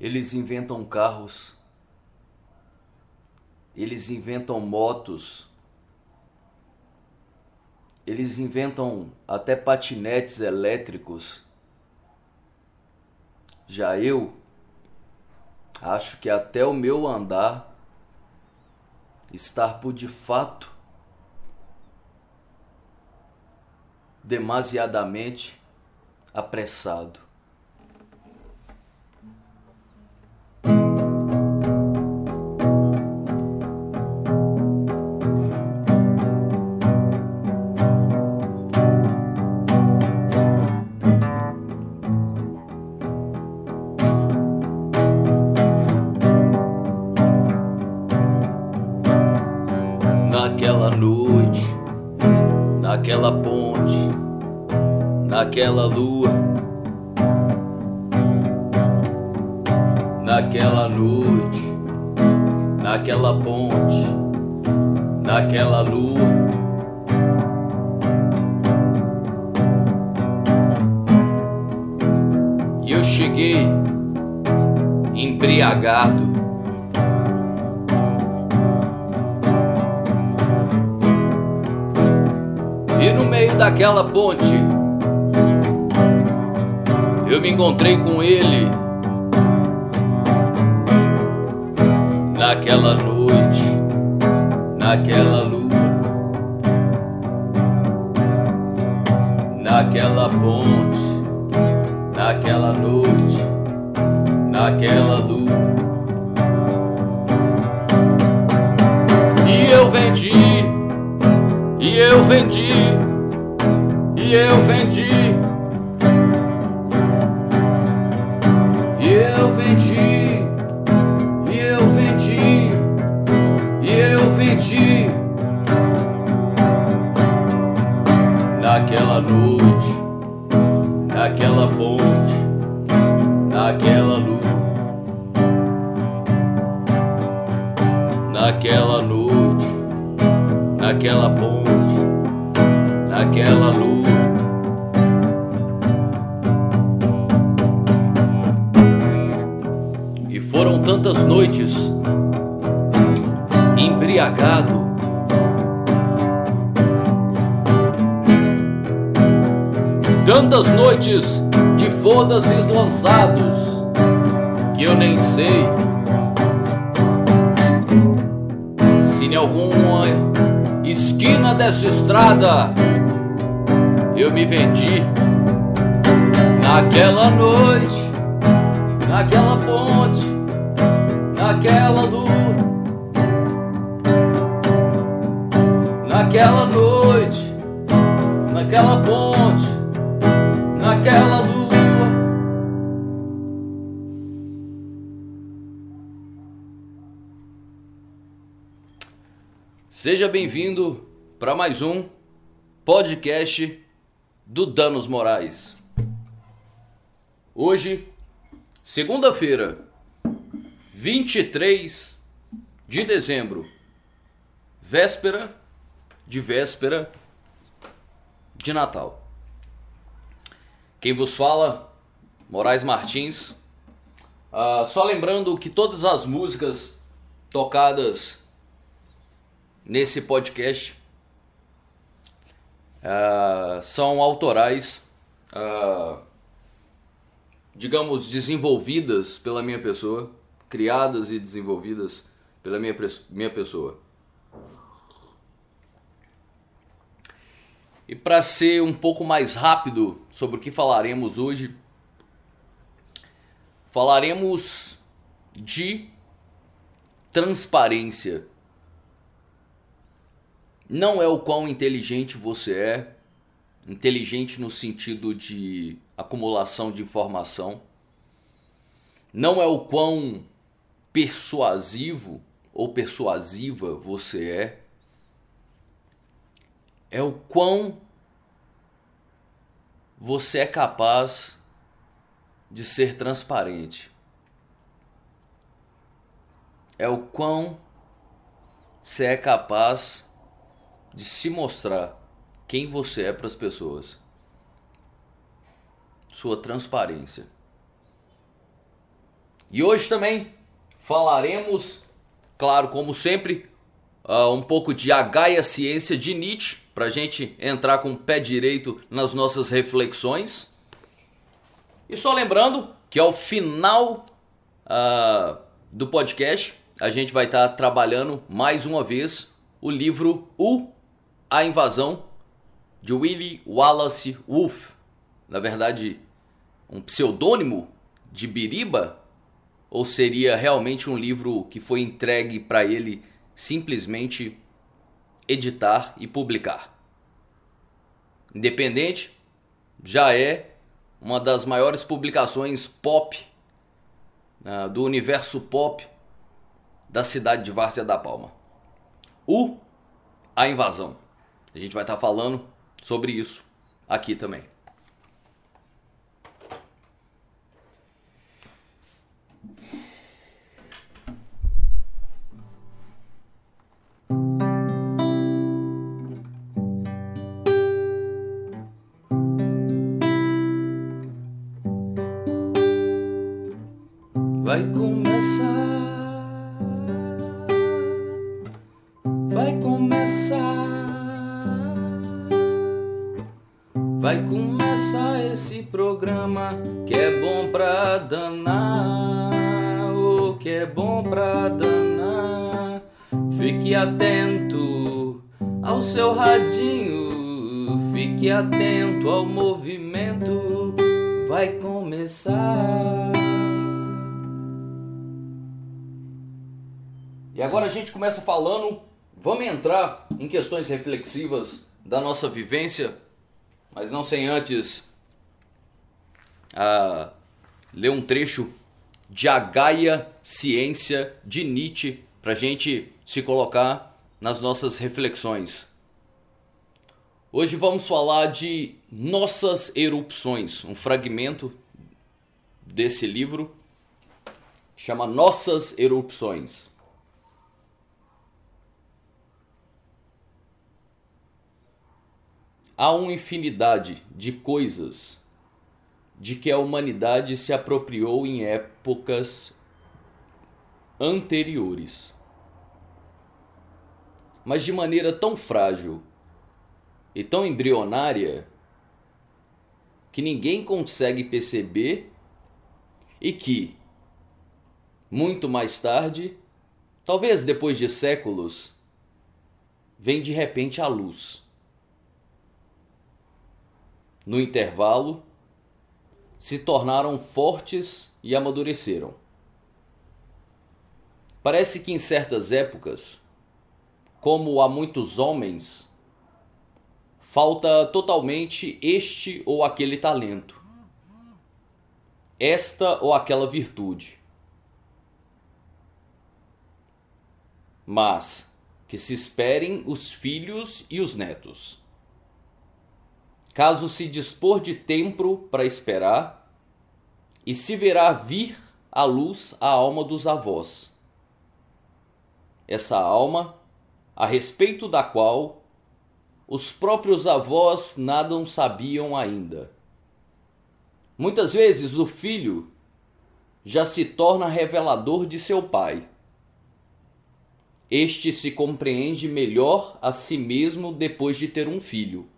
Eles inventam carros, eles inventam motos, eles inventam até patinetes elétricos. Já eu acho que até o meu andar estar por de fato demasiadamente apressado. Naquela noite, naquela ponte, naquela lua. E eu cheguei embriagado. E no meio daquela ponte, eu me encontrei com ele. Naquela noite, naquela lua, naquela ponte, naquela noite, naquela lua. E eu vendi, e eu vendi, e eu vendi. Naquela noite, naquela ponte, naquela lua. Seja bem-vindo para mais um podcast do Danos Morais. Hoje, segunda-feira, 23 de dezembro, véspera de véspera de Natal. Quem vos fala, Moraes Martins. Ah, só lembrando que todas as músicas tocadas nesse podcast ah, são autorais, ah, digamos, desenvolvidas pela minha pessoa, criadas e desenvolvidas pela minha, minha pessoa. E para ser um pouco mais rápido sobre o que falaremos hoje, falaremos de transparência. Não é o quão inteligente você é, inteligente no sentido de acumulação de informação. Não é o quão persuasivo ou persuasiva você é. É o quão você é capaz de ser transparente. É o quão você é capaz de se mostrar quem você é para as pessoas. Sua transparência. E hoje também falaremos, claro, como sempre, uh, um pouco de Gaia Ciência de Nietzsche, para a gente entrar com o pé direito nas nossas reflexões. E só lembrando que ao final uh, do podcast a gente vai estar tá trabalhando mais uma vez o livro O A Invasão de Willie Wallace Wolff. Na verdade, um pseudônimo de Biriba? Ou seria realmente um livro que foi entregue para ele simplesmente editar e publicar? Independente, já é uma das maiores publicações pop uh, do universo pop da cidade de Várzea da Palma. O A Invasão. A gente vai estar tá falando sobre isso aqui também. Vai começar, vai começar, vai começar esse programa que é bom pra danar, o oh, que é bom pra danar. Fique atento ao seu radinho, fique atento ao movimento, agora a gente começa falando, vamos entrar em questões reflexivas da nossa vivência, mas não sem antes uh, ler um trecho de A Gaia Ciência de Nietzsche para a gente se colocar nas nossas reflexões. Hoje vamos falar de Nossas Erupções, um fragmento desse livro chama Nossas Erupções. Há uma infinidade de coisas de que a humanidade se apropriou em épocas anteriores, mas de maneira tão frágil e tão embrionária que ninguém consegue perceber e que, muito mais tarde, talvez depois de séculos, vem de repente à luz no intervalo, se tornaram fortes e amadureceram. Parece que em certas épocas, como há muitos homens, falta totalmente este ou aquele talento, esta ou aquela virtude. Mas que se esperem os filhos e os netos caso se dispor de tempo para esperar, e se verá vir à luz a alma dos avós. Essa alma, a respeito da qual os próprios avós nada sabiam ainda. Muitas vezes o filho já se torna revelador de seu pai. Este se compreende melhor a si mesmo depois de ter um filho.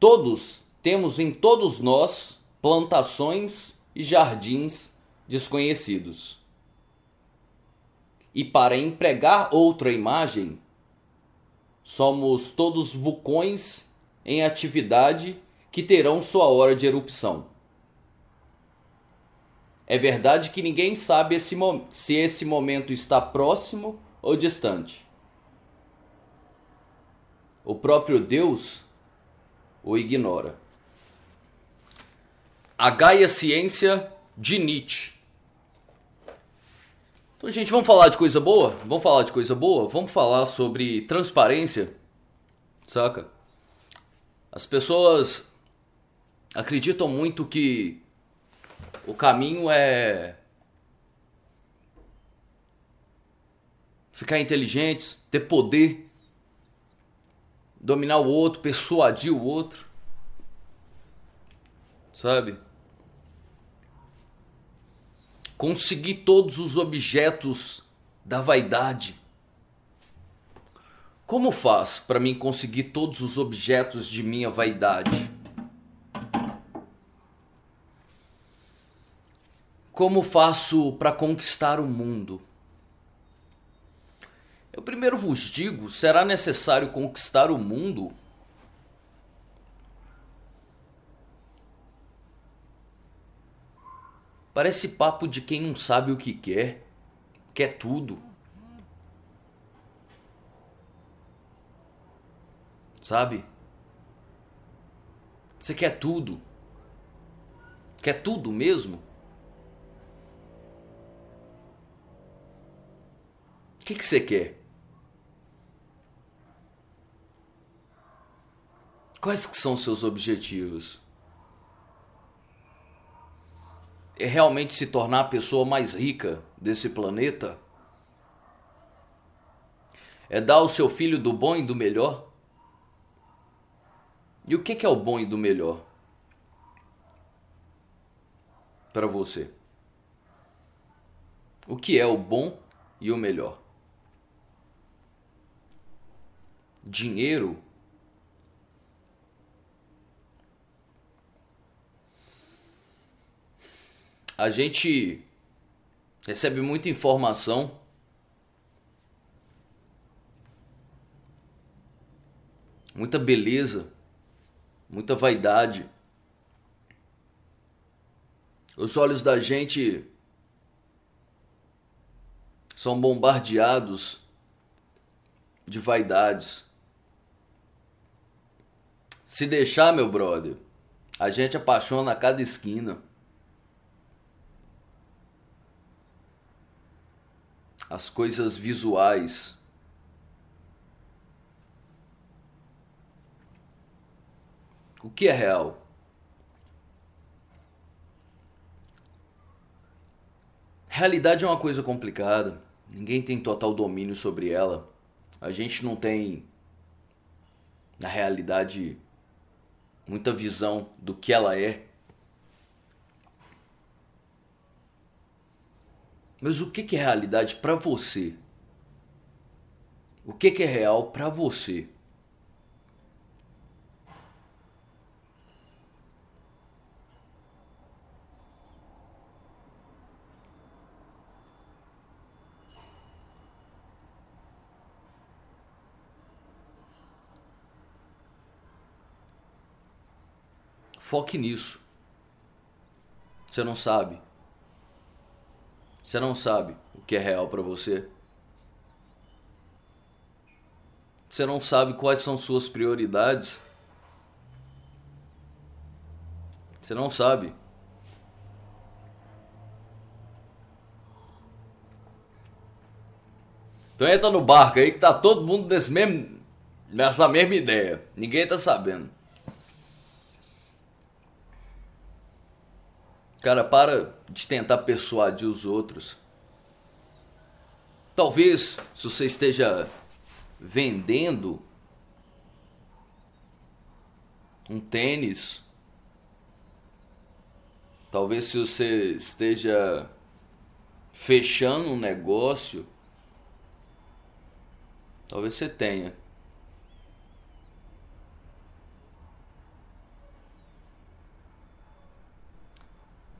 Todos temos em todos nós plantações e jardins desconhecidos. E para empregar outra imagem, somos todos vulcões em atividade que terão sua hora de erupção. É verdade que ninguém sabe esse se esse momento está próximo ou distante. O próprio Deus o ignora. A Gaia Ciência de Nietzsche. Então, gente, vamos falar de coisa boa? Vamos falar de coisa boa? Vamos falar sobre transparência, saca? As pessoas acreditam muito que o caminho é ficar inteligentes, ter poder, dominar o outro, persuadir o outro. Sabe? conseguir todos os objetos da vaidade. Como faz para mim conseguir todos os objetos de minha vaidade? Como faço para conquistar o mundo? Eu primeiro vos digo: será necessário conquistar o mundo? Parece papo de quem não sabe o que quer, quer tudo. Sabe? Você quer tudo. Quer tudo mesmo? O que, que você quer? Quais que são seus objetivos? É realmente se tornar a pessoa mais rica desse planeta? É dar ao seu filho do bom e do melhor? E o que é o bom e do melhor? Para você. O que é o bom e o melhor? Dinheiro a gente recebe muita informação. Muita beleza, muita vaidade. Os olhos da gente são bombardeados de vaidades. Se deixar, meu brother, a gente apaixona a cada esquina. As coisas visuais. O que é real? Realidade é uma coisa complicada. Ninguém tem total domínio sobre ela. A gente não tem, na realidade, muita visão do que ela é. Mas o que é realidade para você? O que é real para você? Foque nisso. Você não sabe. Você não sabe o que é real para você. Você não sabe quais são suas prioridades. Você não sabe. Então entra no barco aí que tá todo mundo nesse mesmo, nessa mesma ideia. Ninguém tá sabendo. Cara, para de tentar persuadir os outros. Talvez, se você esteja vendendo um tênis, talvez se você esteja fechando um negócio, talvez você tenha.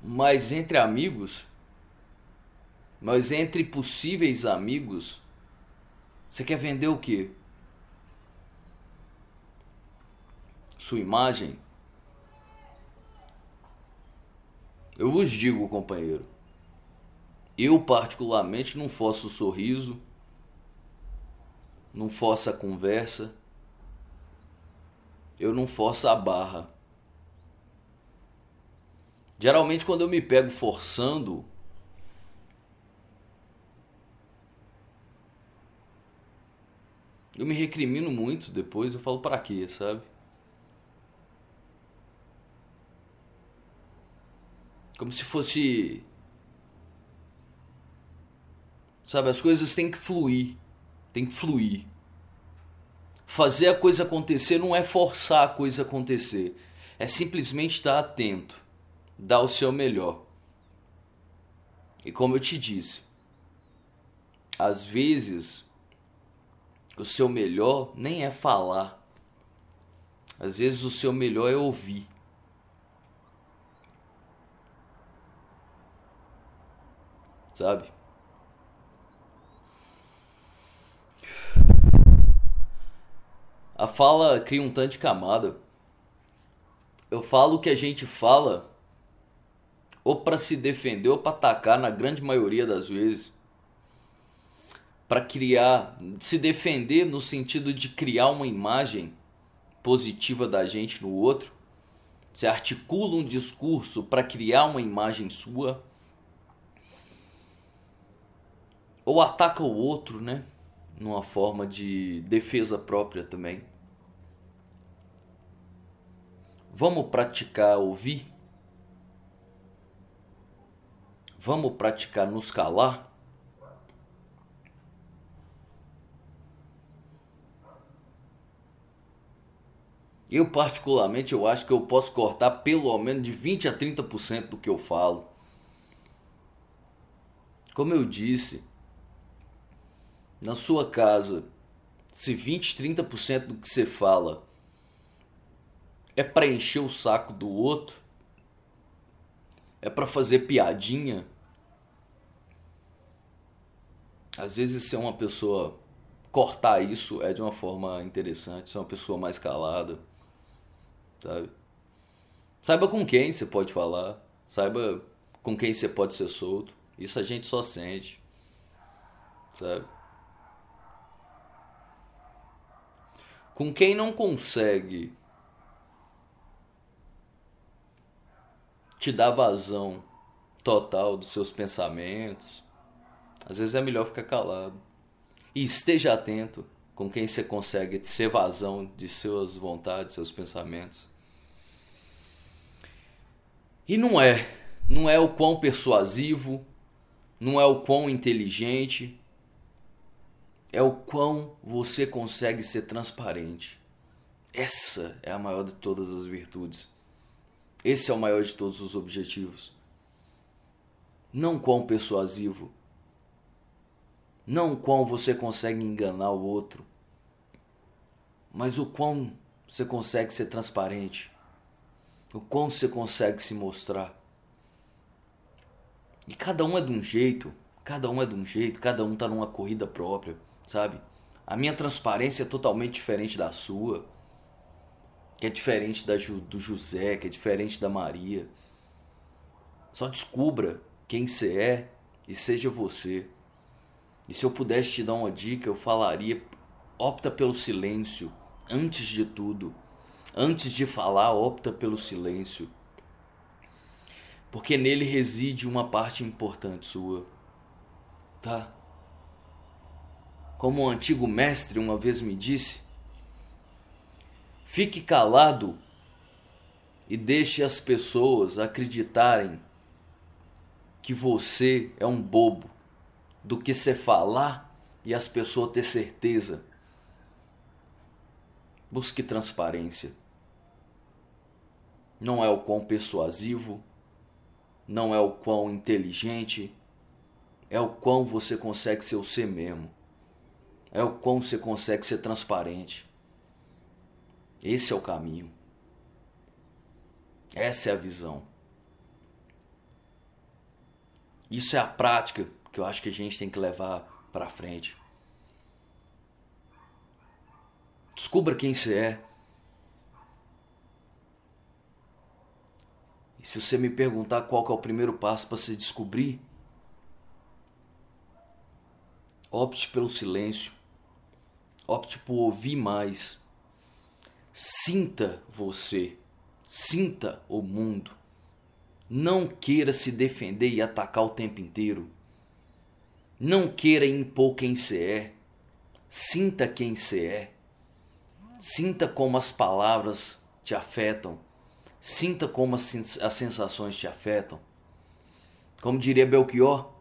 Mas entre amigos, mas entre possíveis amigos, você quer vender o quê? Sua imagem? Eu vos digo, companheiro, eu particularmente não forço o sorriso, não forço a conversa, eu não forço a barra. Geralmente quando eu me pego forçando eu me recrimino muito depois, eu falo para quê, sabe? Como se fosse Sabe, as coisas têm que fluir, tem que fluir. Fazer a coisa acontecer não é forçar a coisa acontecer, é simplesmente estar atento dar o seu melhor. E como eu te disse, às vezes o seu melhor nem é falar. Às vezes o seu melhor é ouvir. Sabe? A fala cria um tanto de camada. Eu falo o que a gente fala ou para se defender ou para atacar na grande maioria das vezes. Para criar, se defender no sentido de criar uma imagem positiva da gente no outro. Você articula um discurso para criar uma imagem sua. Ou ataca o outro, né? Numa forma de defesa própria também. Vamos praticar ouvir? Vamos praticar nos calar? Eu particularmente eu acho que eu posso cortar pelo menos de 20 a 30% do que eu falo. Como eu disse, na sua casa, se 20, 30% do que você fala é para encher o saco do outro, é para fazer piadinha. Às vezes ser uma pessoa cortar isso é de uma forma interessante, ser uma pessoa mais calada, sabe? Saiba com quem você pode falar, saiba com quem você pode ser solto. Isso a gente só sente, sabe? Com quem não consegue te dá vazão total dos seus pensamentos. Às vezes é melhor ficar calado. E esteja atento com quem você consegue ser vazão de suas vontades, seus pensamentos. E não é, não é o quão persuasivo, não é o quão inteligente, é o quão você consegue ser transparente. Essa é a maior de todas as virtudes. Esse é o maior de todos os objetivos. Não quão persuasivo, não quão você consegue enganar o outro, mas o quão você consegue ser transparente, o quão você consegue se mostrar. E cada um é de um jeito, cada um é de um jeito, cada um tá numa corrida própria, sabe? A minha transparência é totalmente diferente da sua que é diferente da, do José, que é diferente da Maria. Só descubra quem você é e seja você. E se eu pudesse te dar uma dica, eu falaria: opta pelo silêncio antes de tudo. Antes de falar, opta pelo silêncio. Porque nele reside uma parte importante sua. Tá? Como um antigo mestre uma vez me disse, Fique calado e deixe as pessoas acreditarem que você é um bobo do que você falar e as pessoas ter certeza. Busque transparência. Não é o quão persuasivo, não é o quão inteligente, é o quão você consegue ser o ser mesmo. É o quão você consegue ser transparente. Esse é o caminho. Essa é a visão. Isso é a prática que eu acho que a gente tem que levar para frente. Descubra quem você é. E se você me perguntar qual é o primeiro passo para se descobrir, opte pelo silêncio. Opte por ouvir mais. Sinta você, sinta o mundo. Não queira se defender e atacar o tempo inteiro. Não queira impor quem você é. Sinta quem você é. Sinta como as palavras te afetam. Sinta como as sensações te afetam. Como diria Belchior,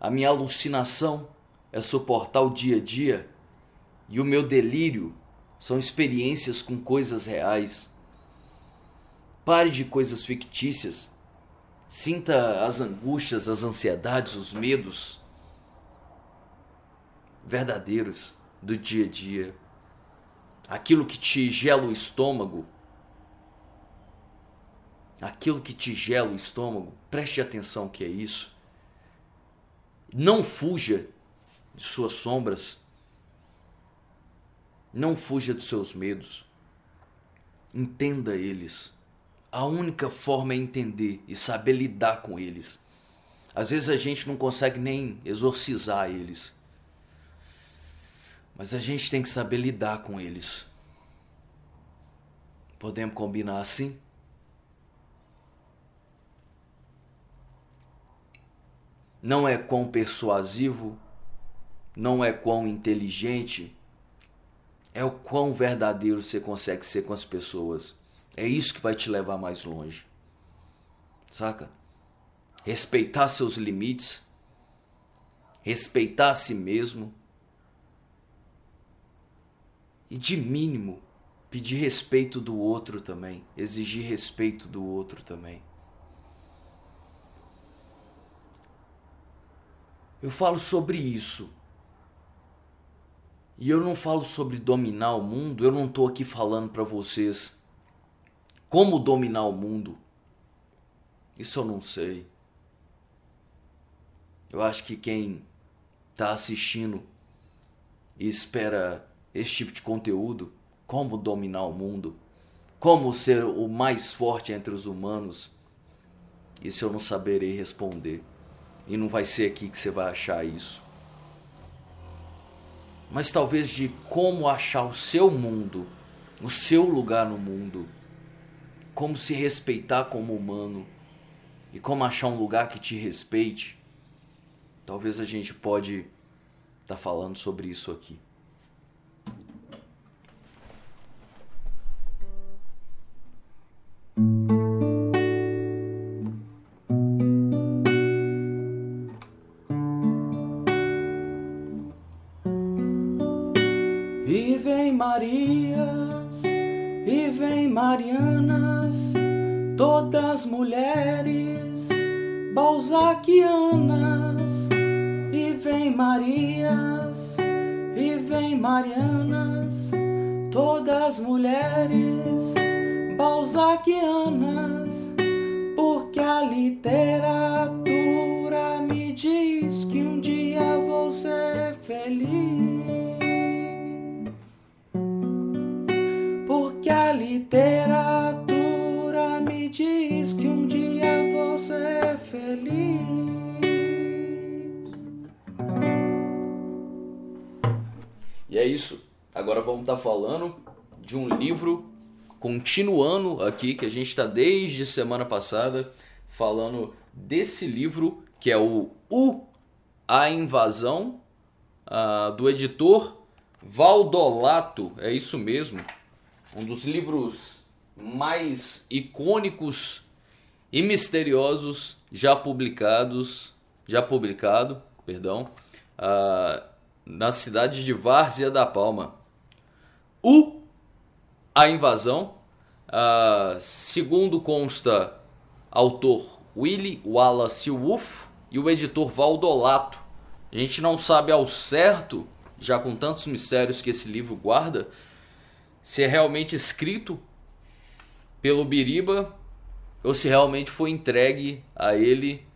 a minha alucinação é suportar o dia a dia e o meu delírio são experiências com coisas reais. Pare de coisas fictícias. Sinta as angústias, as ansiedades, os medos verdadeiros do dia a dia. Aquilo que te gela o estômago. Aquilo que te gela o estômago, preste atenção que é isso. Não fuja de suas sombras. Não fuja dos seus medos. Entenda eles. A única forma é entender e saber lidar com eles. Às vezes a gente não consegue nem exorcizar eles. Mas a gente tem que saber lidar com eles. Podemos combinar assim? Não é quão persuasivo, não é quão inteligente, é o quão verdadeiro você consegue ser com as pessoas. É isso que vai te levar mais longe. Saca? Respeitar seus limites, respeitar a si mesmo e de mínimo pedir respeito do outro também, exigir respeito do outro também. Eu falo sobre isso e eu não falo sobre dominar o mundo, eu não estou aqui falando para vocês como dominar o mundo. Isso eu não sei. Eu acho que quem está assistindo e espera esse tipo de conteúdo, como dominar o mundo, como ser o mais forte entre os humanos, isso eu não saberei responder. E não vai ser aqui que você vai achar isso mas talvez de como achar o seu mundo, o seu lugar no mundo, como se respeitar como humano e como achar um lugar que te respeite. Talvez a gente pode estar tá falando sobre isso aqui. Mulheres balzaquianas. E vem Marias e vem Marianas, todas mulheres balzaquianas, porque a literatura me diz que um dia vou ser feliz. Feliz. E é isso. Agora vamos estar tá falando de um livro continuando aqui que a gente está desde semana passada falando desse livro que é o U A Invasão uh, do editor Valdolato, é isso mesmo um dos livros mais icônicos e misteriosos já publicados, já publicado, perdão, uh, na cidade de Várzea da Palma. O A Invasão, uh, segundo consta autor Willie Wallace Wolff e o editor Valdolato. A gente não sabe ao certo, já com tantos mistérios que esse livro guarda, se é realmente escrito pelo Biriba ou se realmente foi entregue a ele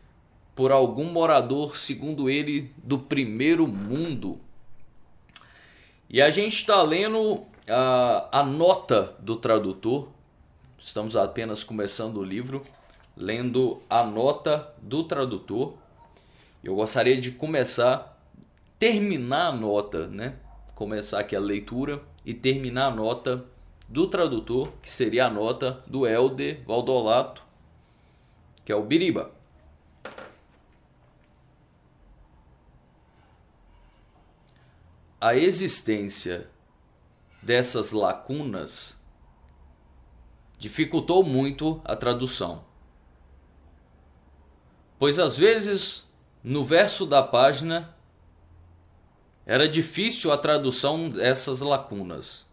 por algum morador, segundo ele, do primeiro mundo. E a gente está lendo a, a nota do tradutor, estamos apenas começando o livro, lendo a nota do tradutor. Eu gostaria de começar, terminar a nota, né? Começar aqui a leitura e terminar a nota do tradutor, que seria a nota do Helder Valdolato, que é o Biriba. A existência dessas lacunas dificultou muito a tradução. Pois às vezes, no verso da página, era difícil a tradução dessas lacunas.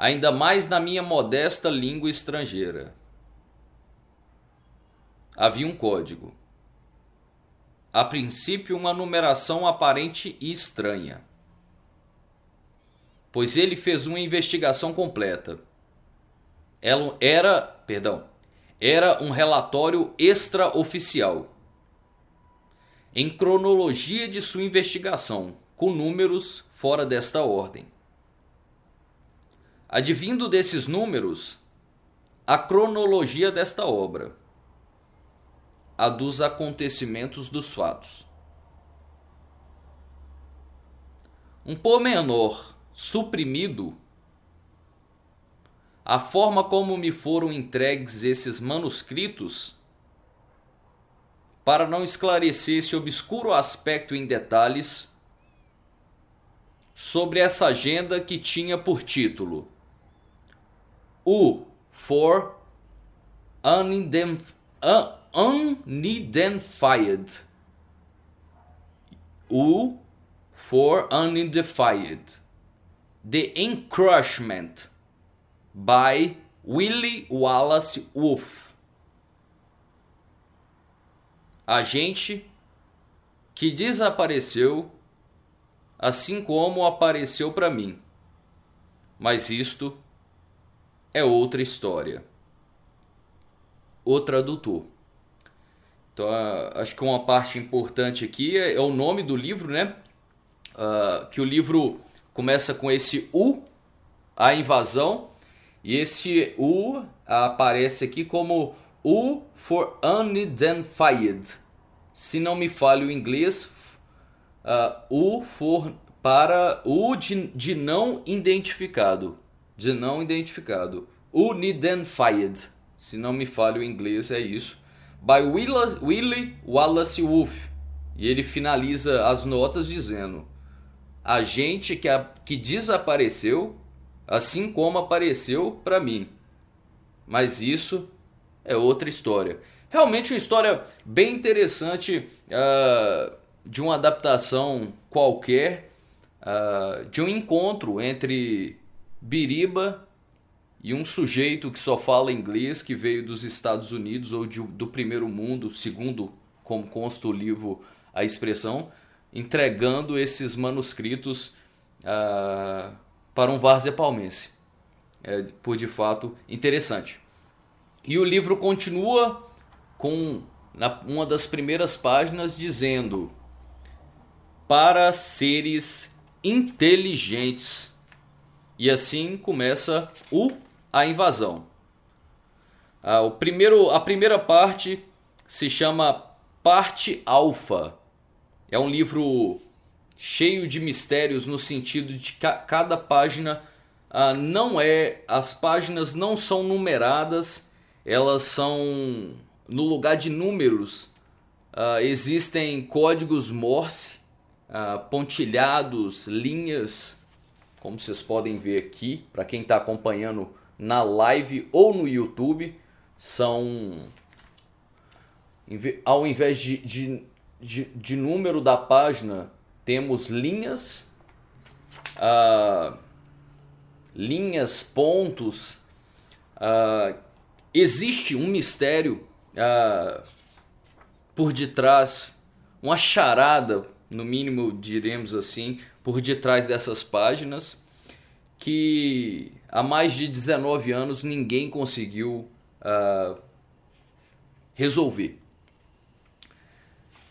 Ainda mais na minha modesta língua estrangeira. havia um código. A princípio, uma numeração aparente e estranha, pois ele fez uma investigação completa. Ela era, perdão, era um relatório extraoficial em cronologia de sua investigação, com números fora desta ordem. Advindo desses números, a cronologia desta obra, a dos acontecimentos dos fatos. Um pormenor suprimido, a forma como me foram entregues esses manuscritos, para não esclarecer esse obscuro aspecto em detalhes, sobre essa agenda que tinha por título U for Unidentified. U for Unidentified. The Encroachment by Willie Wallace Wolff. Agente que desapareceu assim como apareceu para mim. Mas isto é outra história. O tradutor. Então, acho que uma parte importante aqui é, é o nome do livro, né? Uh, que o livro começa com esse U, a invasão, e esse U aparece aqui como U for unidentified. Se não me falha o inglês, uh, o for para o de, de não identificado, de não identificado, unidentified, se não me falha o inglês é isso, by Willie Wallace Wolff. E ele finaliza as notas dizendo: a gente que, a, que desapareceu, assim como apareceu para mim. Mas isso é outra história. Realmente uma história bem interessante. Uh, de uma adaptação qualquer, uh, de um encontro entre Biriba e um sujeito que só fala inglês, que veio dos Estados Unidos ou de, do primeiro mundo, segundo como consta o livro a expressão, entregando esses manuscritos uh, para um várzea palmense. É, por de fato interessante. E o livro continua com na, uma das primeiras páginas dizendo para seres inteligentes. E assim começa o a invasão. Ah, o primeiro, a primeira parte se chama Parte Alfa. É um livro cheio de mistérios no sentido de que cada página ah, não é, as páginas não são numeradas, elas são no lugar de números. Ah, existem códigos Morse uh, pontilhados, linhas, como vocês podem ver aqui, para quem está acompanhando na live ou no YouTube, são ao invés de, de, de, de número da página, temos linhas, uh, linhas, pontos. Uh, existe um mistério uh, por detrás, uma charada no mínimo diremos assim, por detrás dessas páginas, que há mais de 19 anos ninguém conseguiu uh, resolver.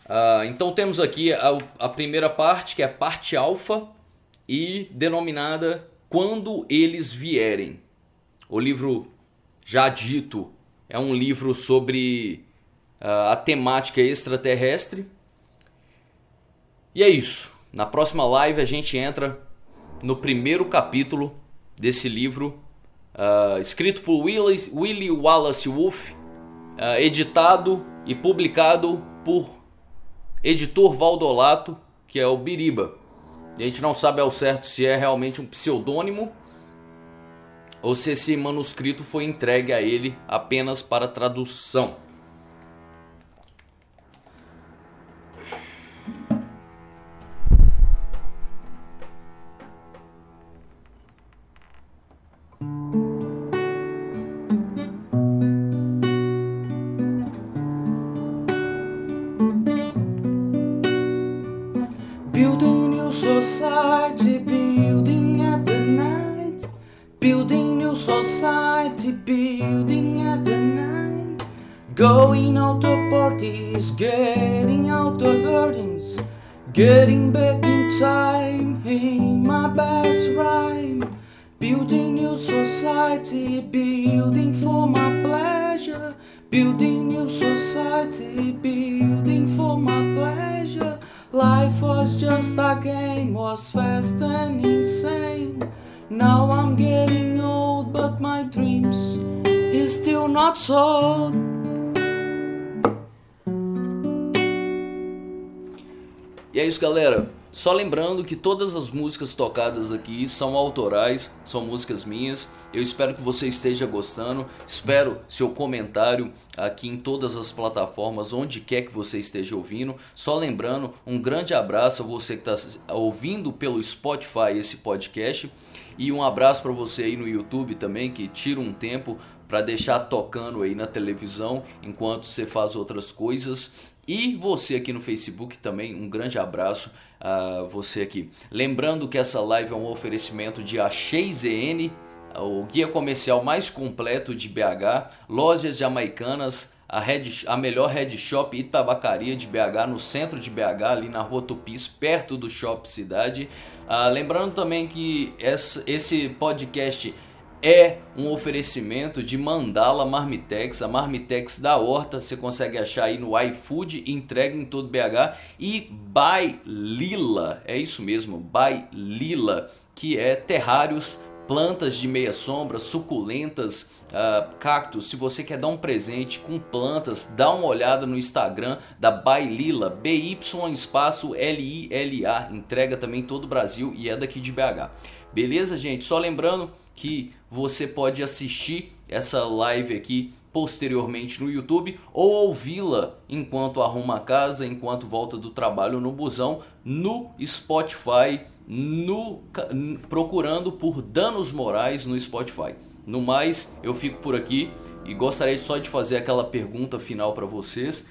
Uh, então temos aqui a, a primeira parte, que é a parte alfa, e denominada Quando Eles Vierem. O livro já dito é um livro sobre uh, a temática extraterrestre e é isso. Na próxima live a gente entra no primeiro capítulo desse livro, uh, escrito por Willis, Willie Wallace Wolff, uh, editado e publicado por editor Valdolato, que é o Biriba. a gente não sabe ao certo se é realmente um pseudônimo ou se esse manuscrito foi entregue a ele apenas para tradução. Building at the night. Going out to parties, getting out the gardens, getting back in time. in my best rhyme. Building new society, building for my pleasure. Building new society, building for my pleasure. Life was just a game, was fast and insane. Now I'm getting still not sold. E é isso, galera. Só lembrando que todas as músicas tocadas aqui são autorais, são músicas minhas. Eu espero que você esteja gostando. Espero seu comentário aqui em todas as plataformas, onde quer que você esteja ouvindo. Só lembrando, um grande abraço a você que está ouvindo pelo Spotify esse podcast. E um abraço para você aí no YouTube também, que tira um tempo para deixar tocando aí na televisão enquanto você faz outras coisas. E você aqui no Facebook também, um grande abraço a você aqui. Lembrando que essa live é um oferecimento de Achei ZN, o guia comercial mais completo de BH, lojas jamaicanas, a, head, a melhor head shop e tabacaria de BH, no centro de BH, ali na rua Tupis, perto do Shop Cidade. Ah, lembrando também que esse podcast é um oferecimento de Mandala Marmitex, a Marmitex da Horta, você consegue achar aí no iFood, entrega em todo BH e By Lila, é isso mesmo, By Lila, que é terrários, plantas de meia sombra, suculentas, uh, cactos. Se você quer dar um presente com plantas, dá uma olhada no Instagram da By BY espaço L-I-L-A, entrega também em todo o Brasil e é daqui de BH. Beleza, gente? Só lembrando que você pode assistir essa live aqui posteriormente no YouTube ou ouvi-la enquanto arruma a casa, enquanto volta do trabalho no busão, no Spotify, no procurando por danos morais no Spotify. No mais, eu fico por aqui e gostaria só de fazer aquela pergunta final para vocês.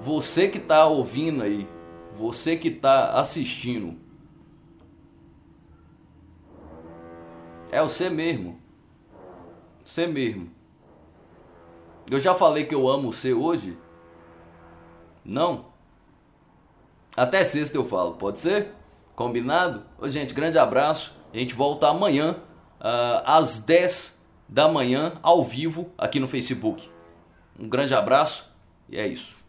Você que está ouvindo aí, você que está assistindo, É você mesmo. Você mesmo. Eu já falei que eu amo você hoje? Não? Até sexta eu falo, pode ser? Combinado? Ô, gente, grande abraço. A gente volta amanhã, uh, às 10 da manhã, ao vivo, aqui no Facebook. Um grande abraço e é isso.